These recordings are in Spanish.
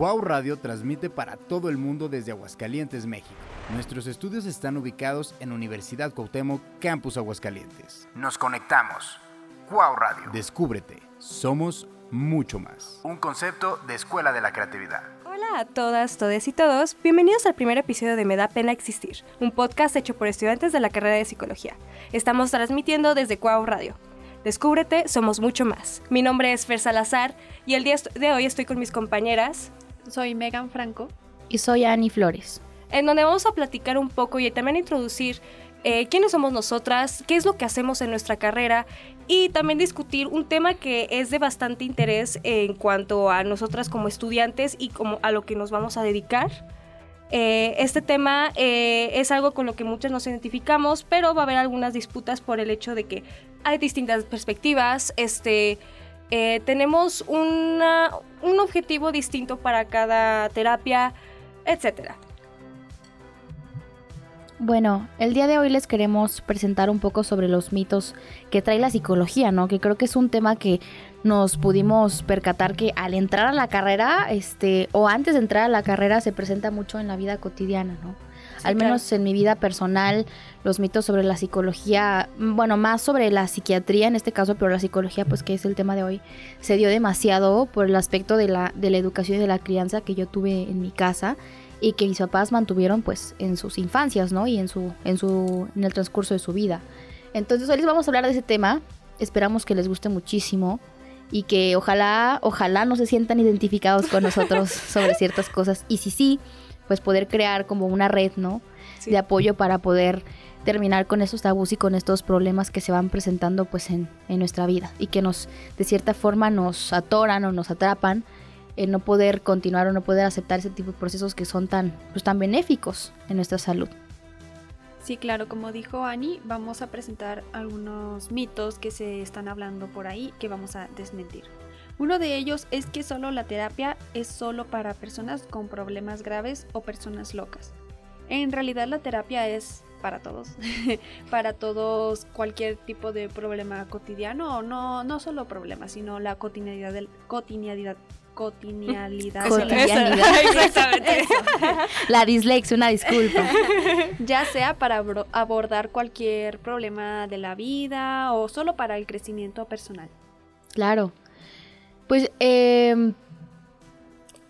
Cuau Radio transmite para todo el mundo desde Aguascalientes, México. Nuestros estudios están ubicados en Universidad Cuauhtémoc, Campus Aguascalientes. Nos conectamos. Cuau Radio. Descúbrete. Somos mucho más. Un concepto de Escuela de la Creatividad. Hola a todas, todes y todos. Bienvenidos al primer episodio de Me da pena existir, un podcast hecho por estudiantes de la carrera de psicología. Estamos transmitiendo desde Cuau Radio. Descúbrete, somos mucho más. Mi nombre es Fer Salazar y el día de hoy estoy con mis compañeras soy Megan Franco. Y soy Ani Flores. En donde vamos a platicar un poco y también introducir eh, quiénes somos nosotras, qué es lo que hacemos en nuestra carrera y también discutir un tema que es de bastante interés en cuanto a nosotras como estudiantes y como a lo que nos vamos a dedicar. Eh, este tema eh, es algo con lo que muchos nos identificamos, pero va a haber algunas disputas por el hecho de que hay distintas perspectivas, este, eh, tenemos un objetivo distinto para cada terapia, etc. Bueno, el día de hoy les queremos presentar un poco sobre los mitos que trae la psicología, ¿no? Que creo que es un tema que nos pudimos percatar que al entrar a la carrera, este, o antes de entrar a la carrera, se presenta mucho en la vida cotidiana, ¿no? Al menos en mi vida personal, los mitos sobre la psicología, bueno, más sobre la psiquiatría en este caso, pero la psicología, pues que es el tema de hoy, se dio demasiado por el aspecto de la, de la educación y de la crianza que yo tuve en mi casa y que mis papás mantuvieron pues en sus infancias, ¿no? Y en su, en su, en el transcurso de su vida. Entonces hoy les vamos a hablar de ese tema. Esperamos que les guste muchísimo y que ojalá, ojalá no se sientan identificados con nosotros sobre ciertas cosas. Y si sí, pues poder crear como una red, ¿no? De apoyo para poder terminar con esos tabús y con estos problemas que se van presentando pues en, nuestra vida y que nos de cierta forma nos atoran o nos atrapan en no poder continuar o no poder aceptar ese tipo de procesos que son tan pues tan benéficos en nuestra salud. Sí, claro, como dijo Ani, vamos a presentar algunos mitos que se están hablando por ahí que vamos a desmentir. Uno de ellos es que solo la terapia es solo para personas con problemas graves o personas locas. En realidad la terapia es para todos, para todos cualquier tipo de problema cotidiano, no, no solo problemas, sino la cotidianidad del cotidianidad cotidianidad. Exactamente. La dislexia, una disculpa. Ya sea para abordar cualquier problema de la vida o solo para el crecimiento personal. Claro. Pues eh,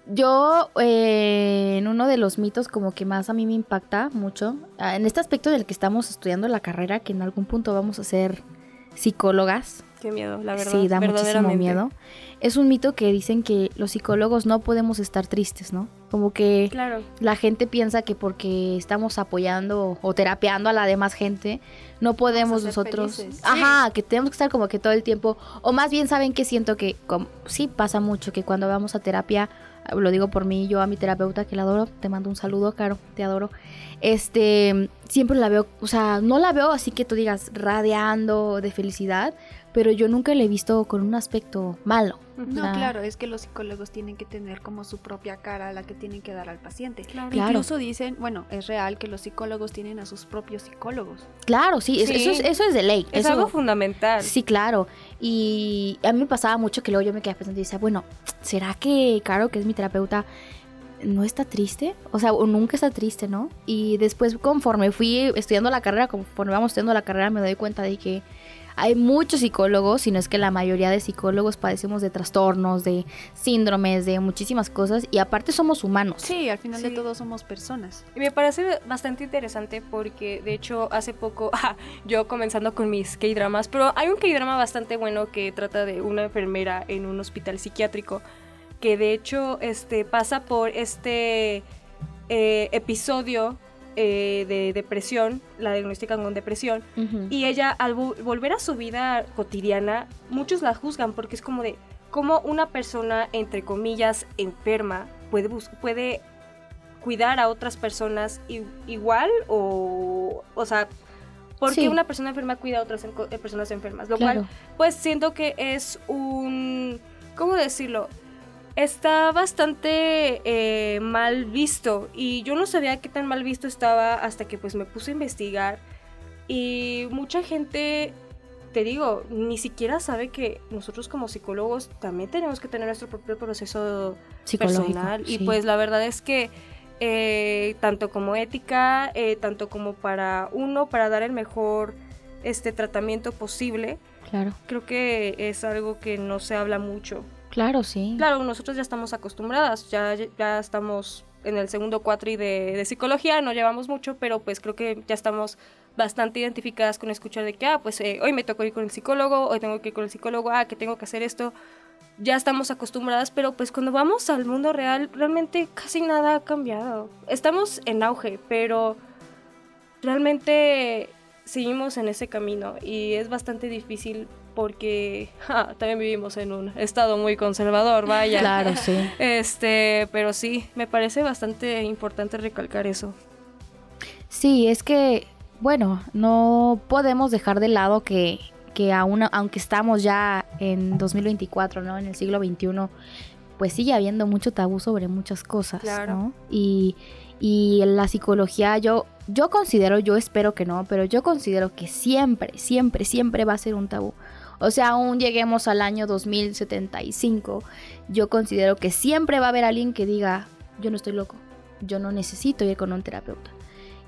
yo eh, en uno de los mitos como que más a mí me impacta mucho, ah, en este aspecto del que estamos estudiando la carrera, que en algún punto vamos a ser psicólogas. Qué miedo, la verdad. Sí, da muchísimo miedo. Es un mito que dicen que los psicólogos no podemos estar tristes, ¿no? Como que la gente piensa que porque estamos apoyando o terapeando a la demás gente, no podemos nosotros... Ajá, que tenemos que estar como que todo el tiempo... O más bien saben que siento que sí pasa mucho, que cuando vamos a terapia, lo digo por mí, yo a mi terapeuta que la adoro, te mando un saludo, Caro, te adoro. Este, siempre la veo, o sea, no la veo así que tú digas radiando de felicidad, pero yo nunca le he visto con un aspecto malo. No, claro, es que los psicólogos tienen que tener como su propia cara a la que tienen que dar al paciente. Claro. Incluso dicen, bueno, es real que los psicólogos tienen a sus propios psicólogos. Claro, sí, Eso, es, eso, es, de ley. Es algo fundamental. Sí, claro. Y a mí me pasaba mucho que luego yo me quedaba pensando y decía, bueno, ¿será que Caro, que es mi terapeuta, no está triste? O sea, o nunca está triste, ¿no? Y después, conforme fui estudiando la carrera, conforme vamos estudiando la carrera, me doy cuenta de que hay muchos psicólogos, si no es que la mayoría de psicólogos padecemos de trastornos, de síndromes, de muchísimas cosas y aparte somos humanos. Sí, al final de todo somos personas. Y me parece bastante interesante porque de hecho hace poco, ah, yo comenzando con mis K-dramas, pero hay un K-drama bastante bueno que trata de una enfermera en un hospital psiquiátrico que de hecho este, pasa por este eh, episodio eh, de depresión, la diagnostican con depresión, y ella al volver a su vida cotidiana, muchos la juzgan porque es como de cómo una persona, entre comillas, enferma puede, puede cuidar a otras personas igual o, o sea, porque una persona enferma cuida a otras eh, personas enfermas, lo cual pues siento que es un, ¿cómo decirlo? Está bastante eh, mal visto y yo no sabía qué tan mal visto estaba hasta que pues me puse a investigar y mucha gente te digo, ni siquiera sabe que nosotros como psicólogos también tenemos que tener nuestro propio proceso personal. Y pues la verdad es que eh, tanto como ética, eh, tanto como para uno, para dar el mejor este tratamiento posible, claro. creo que es algo que no se habla mucho. Claro, sí. Claro, nosotros ya estamos acostumbradas, ya, ya estamos en el segundo cuatri de, psicología, no llevamos mucho, pero pues creo que ya estamos bastante identificadas con escuchar de que, ah, pues eh, hoy me tocó ir con el psicólogo, hoy tengo que ir con el psicólogo, ah, que tengo que hacer esto. Ya estamos acostumbradas, pero pues cuando vamos al mundo real, realmente casi nada ha cambiado. Estamos en auge, pero realmente seguimos en ese camino y es bastante difícil porque también vivimos en un estado muy conservador, vaya. Claro, sí. Este, pero sí, me parece bastante importante recalcar eso. Sí, es que bueno, no podemos dejar de lado que, que aún, aunque estamos ya en 2024, ¿no? En el siglo XXI, pues sigue habiendo mucho tabú sobre muchas cosas, ¿no? Y, y la psicología, yo, yo considero, yo espero que no, pero yo considero que siempre, siempre, siempre va a ser un tabú. O sea, aún lleguemos al año 2075, yo considero que siempre va a haber alguien que diga, yo no estoy loco, yo no necesito ir con un terapeuta.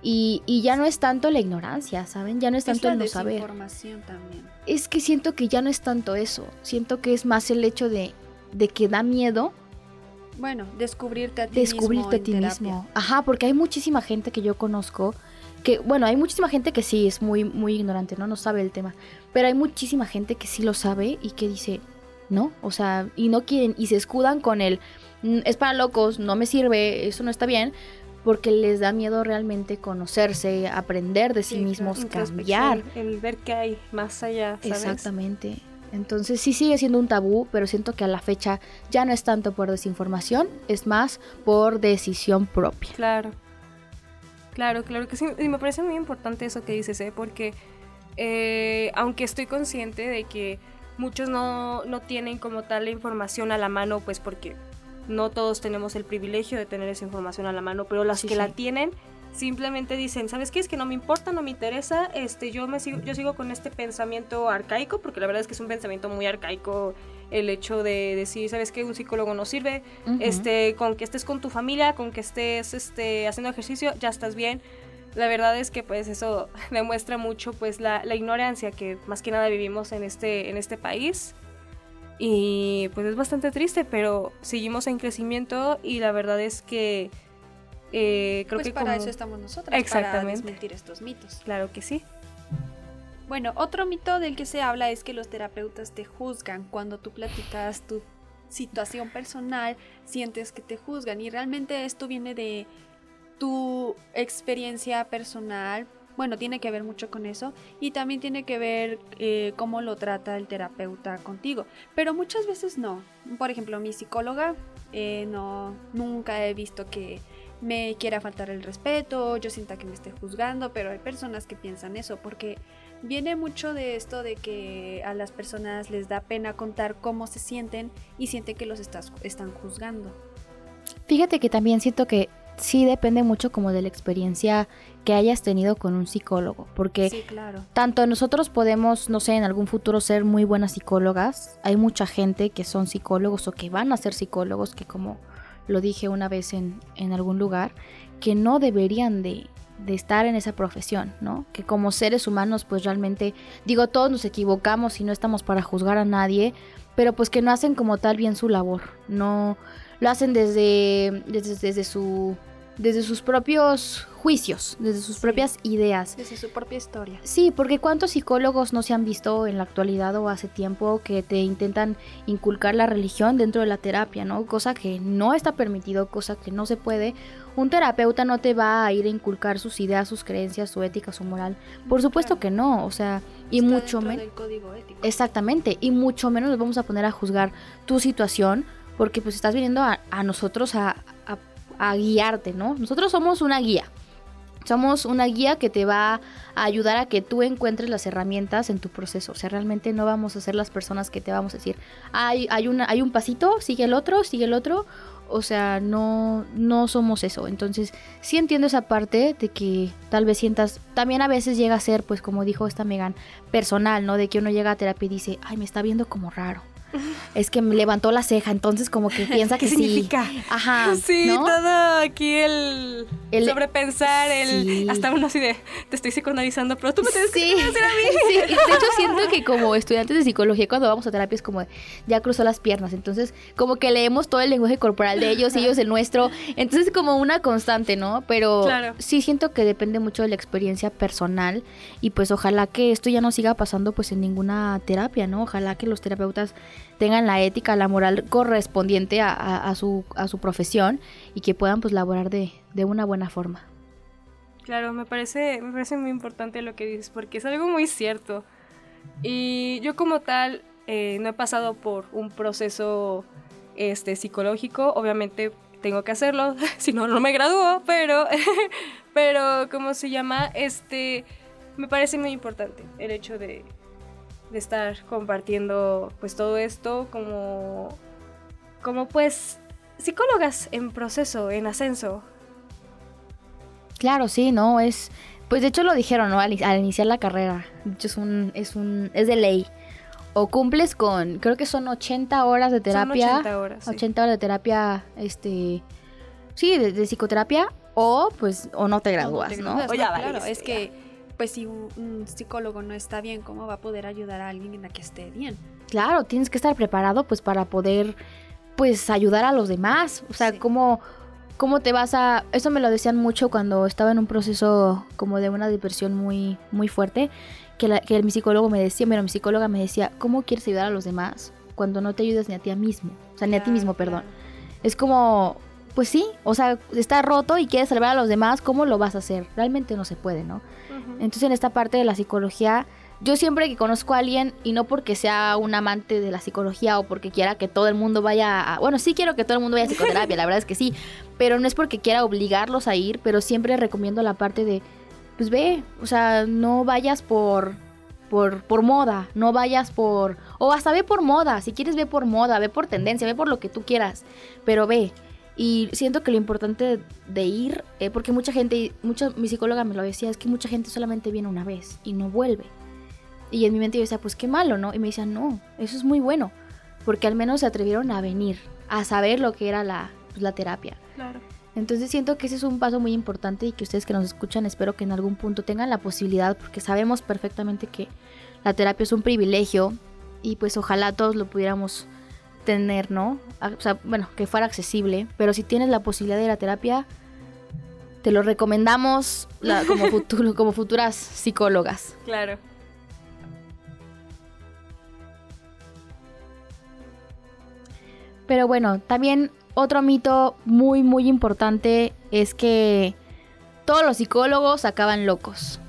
Y, ya no es tanto la ignorancia, ¿saben? Ya no es tanto el no saber. También. Es que siento que ya no es tanto eso. Siento que es más el hecho de, de que da miedo. Bueno, descubrirte a ti descubrirte a ti mismo. Ajá, porque hay muchísima gente que yo conozco que, bueno, hay muchísima gente que sí es muy, muy ignorante, ¿no? No sabe el tema. Pero hay muchísima gente que sí lo sabe y que dice, no, o sea, y no quieren, y se escudan con el, mm, es para locos, no me sirve, eso no está bien porque les da miedo realmente conocerse, aprender de sí, mismos, cambiar. El ver qué hay más allá. Exactamente. Entonces sí sigue siendo un tabú, pero siento que a la fecha ya no es tanto por desinformación, es más por decisión propia. Claro. Claro, claro que sí. Y me parece muy importante eso que dices, ¿eh? porque eh, aunque estoy consciente de que muchos no, no tienen como tal la información a la mano, pues porque no todos tenemos el privilegio de tener esa información a la mano, pero las que la tienen simplemente dicen, ¿sabes qué? Es que no me importa, no me interesa, este, yo, me sigo, yo sigo con este pensamiento arcaico, porque la verdad es que es un pensamiento muy arcaico el hecho de decir, ¿sabes qué? Un psicólogo no sirve, este, con que estés con tu familia, con que estés este, haciendo ejercicio, ya estás bien. La verdad es que pues eso demuestra mucho pues la, la ignorancia que más que nada vivimos en este, en este país y pues es bastante triste, pero seguimos en crecimiento y la verdad es que eh, creo pues que para eso estamos nosotros, Exactamente. para desmentir estos mitos. Claro que sí. Bueno, otro mito del que se habla es que los terapeutas te juzgan cuando tú platicas tu situación personal, sientes que te juzgan y realmente esto viene de tu experiencia personal, bueno, tiene que ver mucho con eso y también tiene que ver eh, cómo lo trata el terapeuta contigo. Pero muchas veces no. Por ejemplo, mi psicóloga eh, no, nunca he visto que me quiera faltar el respeto, yo sienta que me esté juzgando, pero hay personas que piensan eso porque viene mucho de esto de que a las personas les da pena contar cómo se sienten y sienten que los estás, están juzgando. Fíjate que también siento que sí depende mucho como de la experiencia que hayas tenido con un psicólogo, porque tanto nosotros podemos, no sé, en algún futuro ser muy buenas psicólogas, hay mucha gente que son psicólogos o que van a ser psicólogos, que como lo dije una vez en, en algún lugar, que no deberían de, de estar en esa profesión, ¿no? Que como seres humanos, pues realmente, digo, todos nos equivocamos y no estamos para juzgar a nadie, pero pues que no hacen como tal bien su labor, no lo hacen desde, desde, desde su desde sus propios juicios, desde sus propias ideas. Desde su propia historia. Sí, porque cuántos psicólogos no se han visto en la actualidad o hace tiempo que te intentan inculcar la religión dentro de la terapia, ¿no? Cosa que no está permitido, cosa que no se puede. Un terapeuta no te va a ir a inculcar sus ideas, sus creencias, su ética, su moral. Por supuesto que no, o sea, y mucho menos... Exactamente, y mucho menos nos vamos a poner a juzgar tu situación porque pues estás viniendo a, nosotros a, a guiarte, ¿no? Nosotros somos una guía. Somos una guía que te va a ayudar a que tú encuentres las herramientas en tu proceso. O sea, realmente no vamos a ser las personas que te vamos a decir, hay, hay, una, hay un pasito, sigue el otro, sigue el otro. o sea, no, no somos eso. Entonces, sí entiendo esa parte de que tal vez sientas, también a veces llega a ser, pues como dijo esta Megan, personal, ¿no? De que uno llega a terapia y dice, ay, me está viendo como raro es que me levantó la ceja, entonces como que piensa que ¿Qué significa? Ajá. Sí, todo aquí el, El- sobrepensar, el Sí. hasta uno así de te estoy psicoanalizando, pero tú me tienes Sí, que decir a mí. sí, de hecho siento que como estudiantes de psicología cuando vamos a terapia es como ya cruzó las piernas, entonces como que leemos todo el lenguaje corporal de ellos ellos el nuestro, entonces es como una constante, ¿no? Pero Claro. sí siento que depende mucho de la experiencia personal y pues ojalá que esto ya no siga pasando pues en ninguna terapia, ¿no? Ojalá que los terapeutas tengan la ética, la moral correspondiente a, su, a su profesión y que puedan pues laborar de, de una buena forma. Claro, me parece, me parece muy importante lo que dices, porque es algo muy cierto. Y yo como tal eh, no he pasado por un proceso este, psicológico, obviamente tengo que hacerlo, si no, no me gradúo, pero, pero, ¿cómo se llama? Este, me parece muy importante el hecho de, de estar compartiendo pues todo esto como, como pues psicólogas en proceso, en ascenso, Claro, sí, no, es... Pues de hecho lo dijeron, ¿no? Al, al iniciar la carrera. De hecho es un, es un... es de ley. O cumples con, creo que son 80 horas de terapia. Son 80 horas. sí. 80 horas de terapia, este... Sí, de, de psicoterapia. O pues, o no te gradúas, te ¿no? gradúas, O ya claro, es que pues si un, un psicólogo no está bien, ¿cómo va a poder ayudar a alguien en la que esté bien? Claro, tienes que estar preparado pues para poder pues ayudar a los demás. O sea, Sí. cómo, cómo te vas a... Eso me lo decían mucho cuando estaba en un proceso como de una depresión muy, muy fuerte, que, la- que mi psicólogo me decía, bueno, mi psicóloga me decía, ¿cómo quieres ayudar a los demás cuando no te ayudas ni a ti mismo? O sea, ni a ti Claro, mismo, perdón. claro. Es como, pues sí, o sea, está roto y quieres salvar a los demás, ¿cómo lo vas a hacer? Realmente no se puede, ¿no? Entonces en esta parte de la psicología, yo siempre que conozco a alguien, y no porque sea un amante de la psicología o porque quiera que todo el mundo vaya a... Bueno, sí quiero que todo el mundo vaya a psicoterapia, la verdad es que sí, pero no es porque quiera obligarlos a ir, pero siempre recomiendo la parte de, pues ve, o sea, no vayas por... Por, por moda, no vayas por... O hasta ve por moda, si quieres ve por moda, ve por tendencia, ve por lo que tú quieras, pero ve. Y siento que lo importante de ir, eh, porque mucha gente, mucha, mi psicóloga me lo decía, es que mucha gente solamente viene una vez y no vuelve. Y en mi mente yo decía, pues qué malo, ¿no? Y me decía, no, eso es muy bueno, porque al menos se atrevieron a venir, a saber lo que era la, pues, la terapia. Claro. Entonces siento que ese es un paso muy importante y que ustedes que nos escuchan espero que en algún punto tengan la posibilidad, porque sabemos perfectamente que la terapia es un privilegio y pues ojalá todos lo pudiéramos tener, ¿no? O sea, bueno, que fuera accesible, pero si tienes la posibilidad de ir a terapia, te lo recomendamos la- como, futuro, como futuras psicólogas. Claro. Pero bueno, también otro mito muy, muy importante es que todos los psicólogos acaban locos.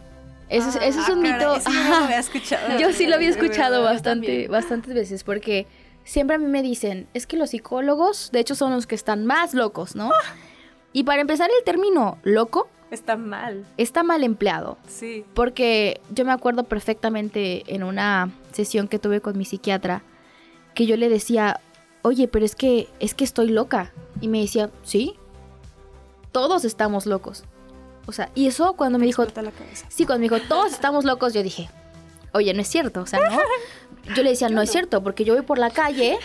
Ese, es- ese es un Ah, mito. caray, eso yo no lo Ajá. había escuchado. Yo sí lo había escuchado bastante, bastantes veces porque siempre a mí me dicen, es que los psicólogos, de hecho, son los que están más locos, ¿no? Y para empezar, el término loco Está mal. está mal empleado. Sí. Porque yo me acuerdo perfectamente en una sesión que tuve con mi psiquiatra que yo le decía, oye, pero es que, es que estoy loca. Y me decía, sí, todos estamos locos. O sea, y eso cuando me dijo, Explota la cabeza. sí, cuando me dijo, todos estamos locos, yo dije, oye, no es cierto, o sea, no. Yo le decía, no es cierto, porque yo voy por la calle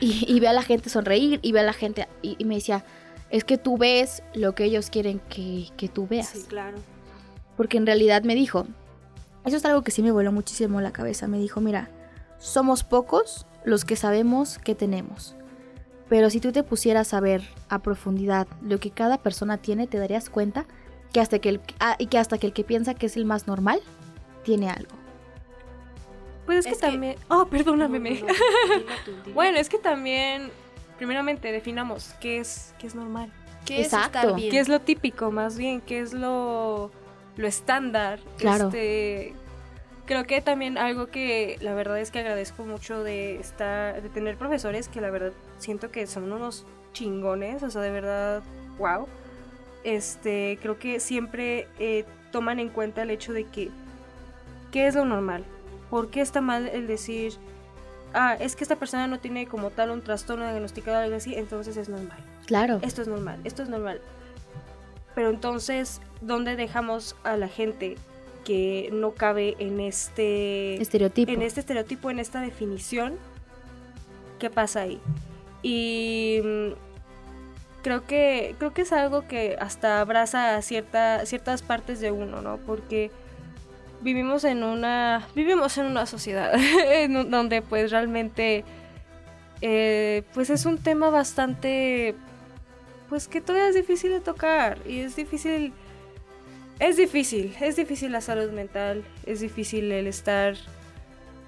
y, y veo a la gente sonreír y veo a la gente, y, y me decía, es que tú ves lo que ellos quieren que, que tú veas. Sí, claro. Porque en realidad me dijo, eso es algo que sí me voló muchísimo la cabeza, me dijo, mira, somos pocos los que sabemos que tenemos. Pero si tú te pusieras a ver a profundidad lo que cada persona tiene, te darías cuenta que hasta que el, ah, y que hasta que el que piensa que es el más normal, tiene algo. Pues es que Es que- también. Oh, perdóname. No. Bueno, es que también. Primeramente, definamos qué es, qué es normal. ¿Qué es exacto. estar bien? ¿Qué es lo típico, más bien? ¿Qué es lo, lo estándar? Claro. Este, creo que también algo que la verdad es que agradezco mucho de estar, de tener profesores que la verdad siento que son unos chingones, o sea, de verdad, wow. Este, creo que siempre eh, toman en cuenta el hecho de que, ¿qué es lo normal? ¿Por qué está mal el decir, ah, es que esta persona no tiene como tal un trastorno diagnosticado o algo así, entonces es normal. Claro. Esto es normal, esto es normal. Pero entonces, ¿dónde dejamos a la gente que no cabe en este estereotipo? En este estereotipo, en esta definición. ¿Qué pasa ahí? Y mm, creo que creo que es algo que hasta abraza cierta, ciertas partes de uno, ¿no? Porque vivimos en una vivimos en una sociedad donde pues realmente eh, pues es un tema bastante pues que todavía es difícil de tocar y es difícil es difícil, es difícil la salud mental, es difícil el estar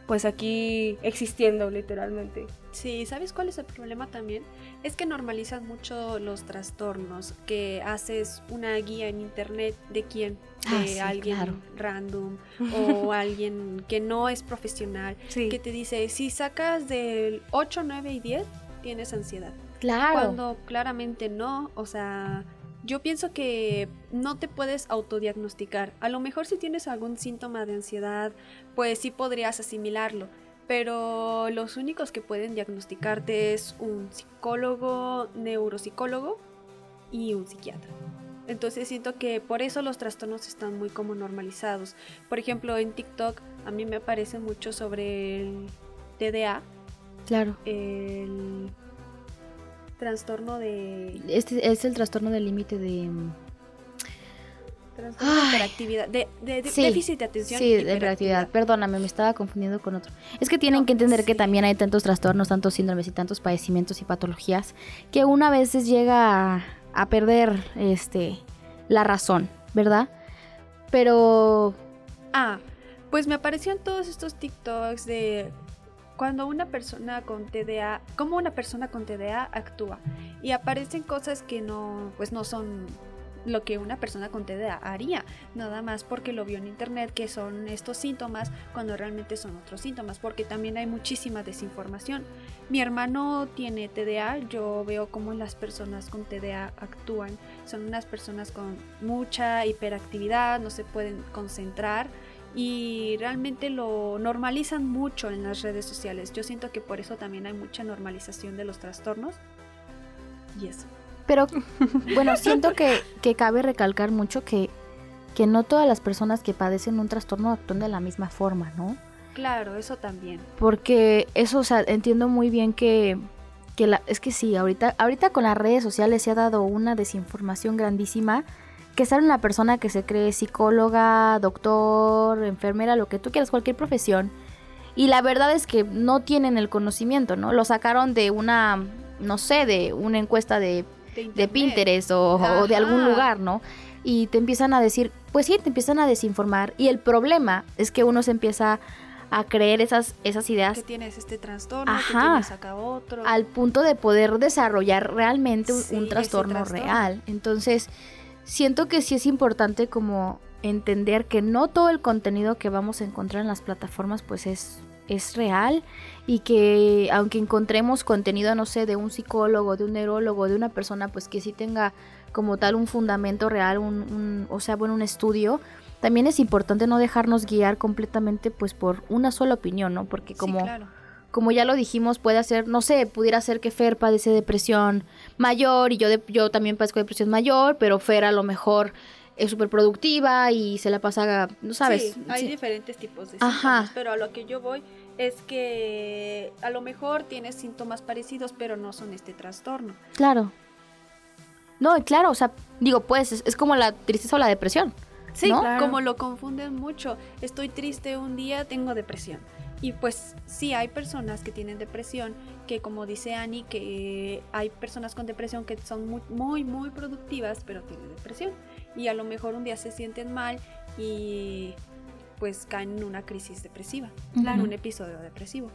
pues aquí existiendo literalmente. Sí, ¿sabes cuál es el problema también? Es que normalizan mucho los trastornos, que haces una guía en internet de quién, Ah, de sí, alguien claro. random o alguien que no es profesional, Sí. que te dice, si sacas del 8, 9 y 10, tienes ansiedad. Claro. Cuando claramente no, o sea, yo pienso que no te puedes autodiagnosticar. A lo mejor si tienes algún síntoma de ansiedad, pues sí podrías asimilarlo. Pero los únicos que pueden diagnosticarte es un psicólogo, neuropsicólogo y un psiquiatra. Entonces siento que por eso los trastornos están muy como normalizados. Por ejemplo, en TikTok a mí me aparece mucho sobre el TDA, Claro. el trastorno de Este es el trastorno del límite de... mm, Trastorno de hiperactividad, de, de- de Sí, déficit de atención. Sí, de hiperactividad. Perdóname, me estaba confundiendo con otro. Es que tienen No, que entender que también hay tantos trastornos, tantos síndromes y tantos padecimientos y patologías que una veces llega a, a perder este la razón, ¿verdad? Pero Ah, pues me aparecieron todos estos TikToks de cuando una persona con TDA, cómo una persona con TDA actúa. Y aparecen cosas que no, pues no son lo que una persona con TDA haría, nada más porque lo vio en internet que son estos síntomas cuando realmente son otros síntomas, porque también hay muchísima desinformación. Mi hermano tiene TDA, yo veo cómo las personas con TDA actúan, son unas personas con mucha hiperactividad, no se pueden concentrar y realmente lo normalizan mucho en las redes sociales. Yo siento que por eso también hay mucha normalización de los trastornos. Y eso. Pero bueno, siento que, que cabe recalcar mucho que, que no todas las personas que padecen un trastorno actúan de la misma forma, ¿no? Claro, eso también. Porque eso, o sea, entiendo muy bien que, que la, es que sí, ahorita, ahorita con las redes sociales se ha dado una desinformación grandísima que sale una persona que se cree psicóloga, doctor, enfermera, lo que tú quieras, cualquier profesión. Y la verdad es que no tienen el conocimiento, ¿no? Lo sacaron de una, no sé, de una encuesta de de. Pinterest o, o de algún lugar, ¿no? Y te empiezan a decir, pues sí, te empiezan a desinformar. Y el problema es que uno se empieza a creer esas, esas ideas Que tienes este trastorno, que Ajá. tienes acá otro. al punto de poder desarrollar realmente un, Sí, un ese trastorno, trastorno. real. Entonces, siento que sí es importante como entender que no todo el contenido que vamos a encontrar en las plataformas pues es, es real y que aunque encontremos contenido, no sé, de un psicólogo, de un neurólogo, de una persona pues que sí tenga como tal un fundamento real, un, un- o sea, bueno, un estudio, también es importante no dejarnos guiar completamente pues por una sola opinión, ¿no? Porque Sí, como claro. Como ya lo dijimos, puede ser, no sé, pudiera ser que Fer padece depresión mayor y yo, de- yo también padezco depresión mayor, pero Fer a lo mejor es súper productiva y se la pasa, no sabes. Sí, hay Sí. diferentes tipos de Ajá. síntomas, pero a lo que yo voy es que a lo mejor tienes síntomas parecidos, pero no son este trastorno. Claro. No, claro, o sea, digo, pues es, es como la tristeza o la depresión. Sí, ¿No? Claro. como lo confunden mucho. Estoy triste un día, tengo depresión. Y pues sí, hay personas que tienen depresión, que como dice Annie, que hay personas con depresión que son muy, muy, muy productivas, pero tienen depresión. Y a lo mejor un día se sienten mal y pues caen en una crisis depresiva, en Ujú. un episodio depresivo.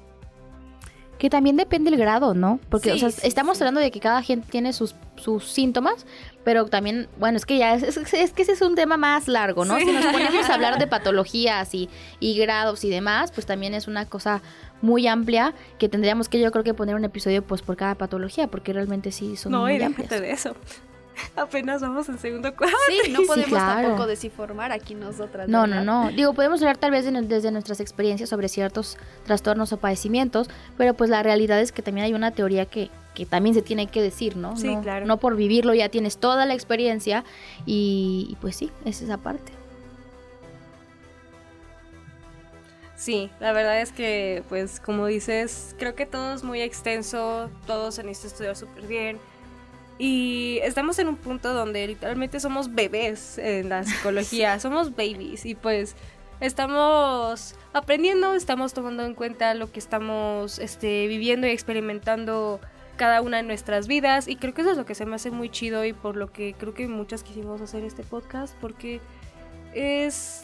Que también depende el grado, ¿no? Porque, o Sí, sea, sí, estamos sí. hablando de que cada gente tiene sus, sus síntomas, pero también, bueno, es que ya, es, es- es que ese es un tema más largo, ¿no? Sí. Si nos ponemos a hablar de patologías y, y grados y demás, pues también es una cosa muy amplia que tendríamos que yo creo que poner un episodio pues por cada patología, porque realmente sí son No, muy y amplias. de eso. apenas vamos en segundo cuarto. Sí, no podemos claro. tampoco desinformar aquí nosotras. No, no, no. Digo, podemos hablar tal vez de- desde nuestras experiencias sobre ciertos trastornos o padecimientos, pero pues la realidad es que también hay una teoría que, que también se tiene que decir, ¿no? Sí, no, claro. No por vivirlo ya tienes toda la experiencia y, y pues sí, es esa parte. Sí, la verdad es que, pues, como dices, creo que todo es muy extenso, todo se necesita estudiar súper bien. Y estamos en un punto donde literalmente somos bebés en la psicología, somos babies y pues estamos aprendiendo, estamos tomando en cuenta lo que estamos este, viviendo y experimentando cada una de nuestras vidas y creo que eso es lo que se me hace muy chido y por lo que creo que muchas quisimos hacer este podcast porque es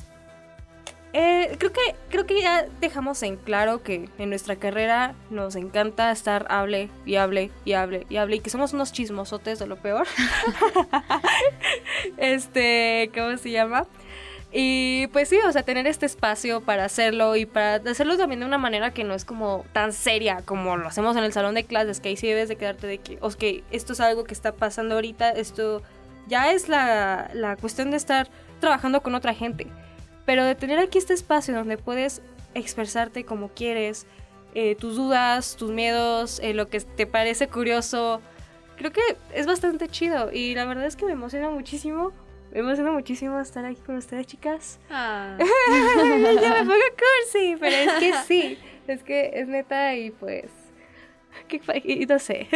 eh, creo que creo que ya dejamos en claro que en nuestra carrera nos encanta estar hable y hable y hable y hable y que somos unos chismosotes de lo peor. este, ¿cómo se llama? Y pues sí, o sea, tener este espacio para hacerlo y para hacerlo también de una manera que no es como tan seria como lo hacemos en el salón de clases, que ahí sí debes de quedarte de que, ok, esto es algo que está pasando ahorita, esto ya es la, la cuestión de estar trabajando con otra gente. Pero de tener aquí este espacio donde puedes expresarte como quieres, eh, tus dudas, tus miedos, eh, lo que te parece curioso, creo que es bastante chido y la verdad es que me emociona muchísimo. Me emociona muchísimo estar aquí con ustedes, chicas. Ah, ya me pongo cursi, pero es que sí, es que es neta y pues... Y no sé.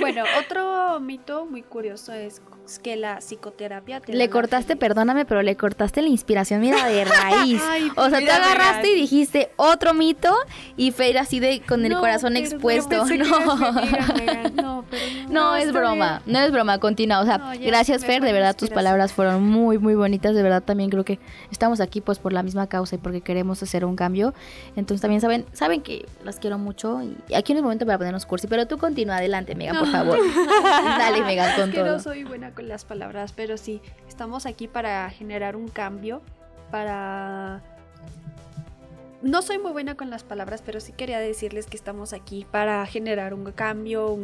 bueno, otro mito muy curioso es que la psicoterapia te Le cortaste, perdóname, pero le cortaste la inspiración, mira, de raíz. Ay, o sea, te agarraste y dijiste otro mito y Fer así de con el No, corazón pero expuesto. Que No. Megan. No, pero no. No, No, es broma, no es broma, continúa. O sea, No, gracias Fer, de verdad tus palabras fueron muy, muy bonitas. De verdad también creo que estamos aquí pues por la misma causa y porque queremos hacer un cambio. Entonces también saben, saben que las quiero mucho y aquí en el momento para ponernos cursi. Pero tú continúa adelante, Megan, por favor. Dale, Megan, con es que todo. no soy buena con las palabras, pero sí, estamos aquí para generar un cambio, para... No soy muy buena con las palabras, pero sí quería decirles que estamos aquí para generar un cambio,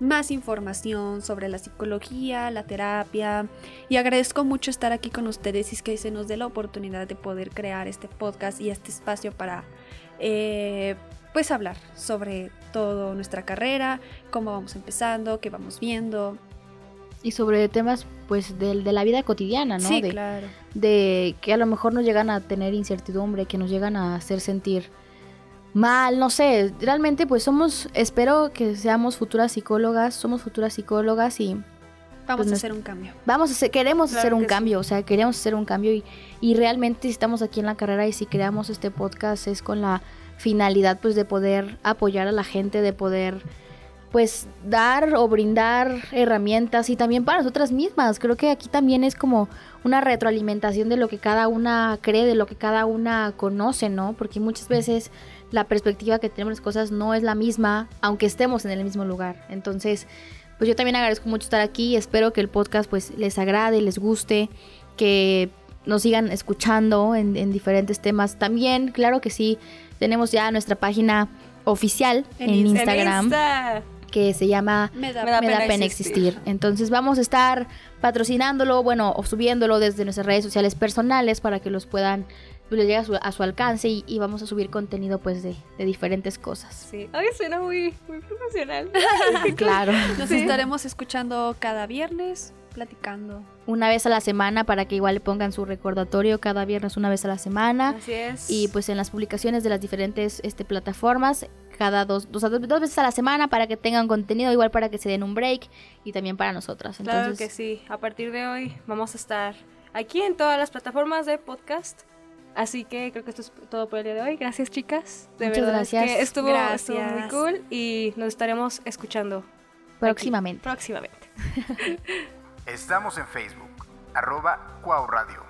más información sobre la psicología, la terapia. Y agradezco mucho estar aquí con ustedes y que se nos dé la oportunidad de poder crear este podcast y este espacio para eh, pues hablar sobre todo nuestra carrera, cómo vamos empezando, qué vamos viendo. Y sobre temas pues del- de, la vida cotidiana, ¿no? Sí, de, claro. de que a lo mejor nos llegan a tener incertidumbre, que nos llegan a hacer sentir mal, no sé, realmente pues somos, espero que seamos futuras psicólogas, somos futuras psicólogas y Vamos Pues a hacer un cambio. vamos a hacer, queremos Claro hacer un que sí. cambio, o sea, queremos hacer un cambio y, y realmente si estamos aquí en la carrera y si creamos este podcast es con la finalidad pues de poder apoyar a la gente, de poder pues dar o brindar herramientas y también para nosotras mismas. Creo que aquí también es como una retroalimentación de lo que cada una cree, de lo que cada una conoce, ¿no? Porque muchas veces la perspectiva que tenemos las cosas no es la misma, aunque estemos en el mismo lugar. Entonces, pues yo también agradezco mucho estar aquí. Espero que el podcast pues les agrade, les guste, que nos sigan escuchando en, en diferentes temas. También, claro que sí, tenemos ya nuestra página oficial en, En Insta- En Instagram Insta. Que se llama Me da, Me da Me da pena pena existir. existir. Entonces vamos a estar patrocinándolo, bueno, o subiéndolo desde nuestras redes sociales personales para que los puedan, pues, les llegue a su, a su alcance y, y vamos a subir contenido pues de, de diferentes cosas. Sí. Ay, suena muy, muy profesional. Claro. Nos Sí. estaremos escuchando cada viernes, platicando. Una vez a la semana para que igual le pongan su recordatorio cada viernes una vez a la semana. Así es. Y pues en las publicaciones de las diferentes este, plataformas, cada dos, dos, dos veces a la semana para que tengan contenido, igual para que se den un break y también para nosotras. Entonces, Claro que sí. A partir de hoy vamos a estar aquí en todas las plataformas de podcast. Así que creo que esto es todo por el día de hoy. Gracias, chicas. De Muchas verdad gracias. que estuvo, estuvo muy Gracias. cool y nos estaremos escuchando aquí próximamente. próximamente. Estamos en Facebook, arroba Cuau Radio.